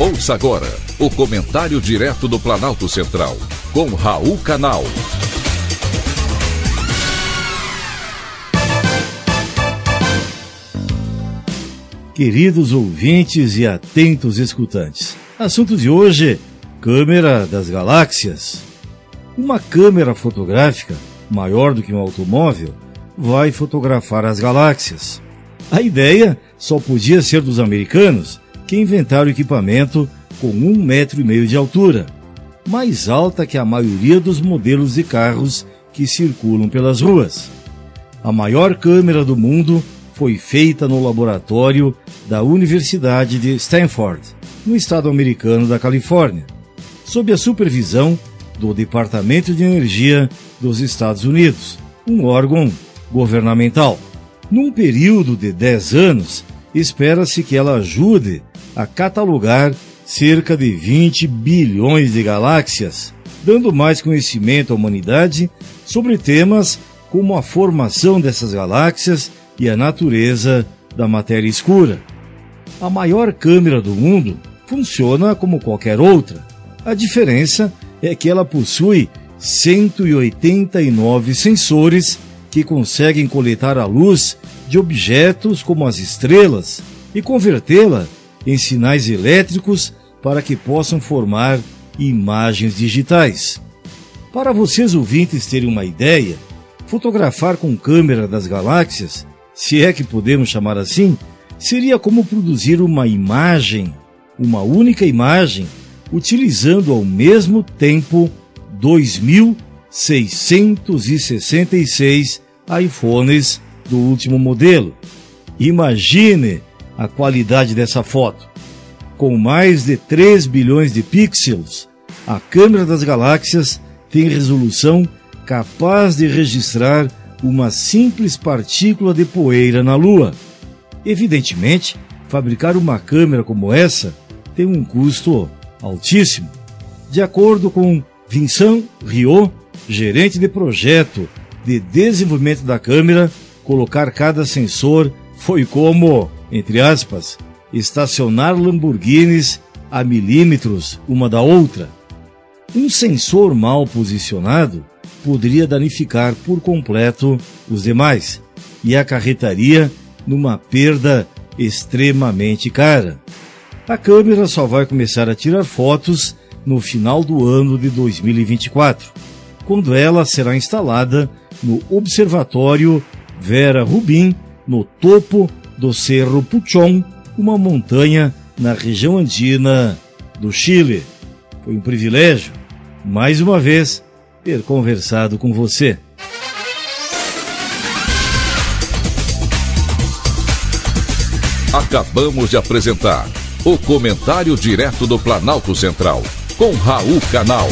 Ouça agora o comentário direto do Planalto Central, com Raul Canal. Queridos ouvintes e atentos escutantes, assunto de hoje: câmera das galáxias. Uma câmera fotográfica, maior do que um automóvel, vai fotografar as galáxias. A ideia só podia ser dos americanos, que inventaram equipamento com um metro e meio de altura, mais alta que a maioria dos modelos de carros que circulam pelas ruas. A maior câmera do mundo foi feita no laboratório da Universidade de Stanford, no estado americano da Califórnia, sob a supervisão do Departamento de Energia dos Estados Unidos, um órgão governamental. Num período de 10 anos, espera-se que ela ajude a catalogar cerca de 20 bilhões de galáxias, dando mais conhecimento à humanidade sobre temas como a formação dessas galáxias e a natureza da matéria escura. A maior câmera do mundo funciona como qualquer outra. A diferença é que ela possui 189 sensores que conseguem coletar a luz de objetos como as estrelas e convertê-la em sinais elétricos para que possam formar imagens digitais. Para vocês ouvintes terem uma ideia, fotografar com câmera das galáxias, se é que podemos chamar assim, seria como produzir uma imagem, uma única imagem, utilizando ao mesmo tempo 2.666 iPhones do último modelo. Imagine a qualidade dessa foto. Com mais de 3 bilhões de pixels, a câmera das galáxias tem resolução capaz de registrar uma simples partícula de poeira na Lua. Evidentemente, fabricar uma câmera como essa tem um custo altíssimo. De acordo com Vincent Rio, gerente de projeto de desenvolvimento da câmera, colocar cada sensor foi como entre aspas, estacionar Lamborghinis a milímetros uma da outra. Um sensor mal posicionado poderia danificar por completo os demais e acarretaria numa perda extremamente cara. A câmera só vai começar a tirar fotos no final do ano de 2024, quando ela será instalada no Observatório Vera Rubin, no topo do Cerro Puchon, uma montanha na região andina do Chile. Foi um privilégio, mais uma vez, ter conversado com você. Acabamos de apresentar o Comentário Direto do Planalto Central, com Raul Canal.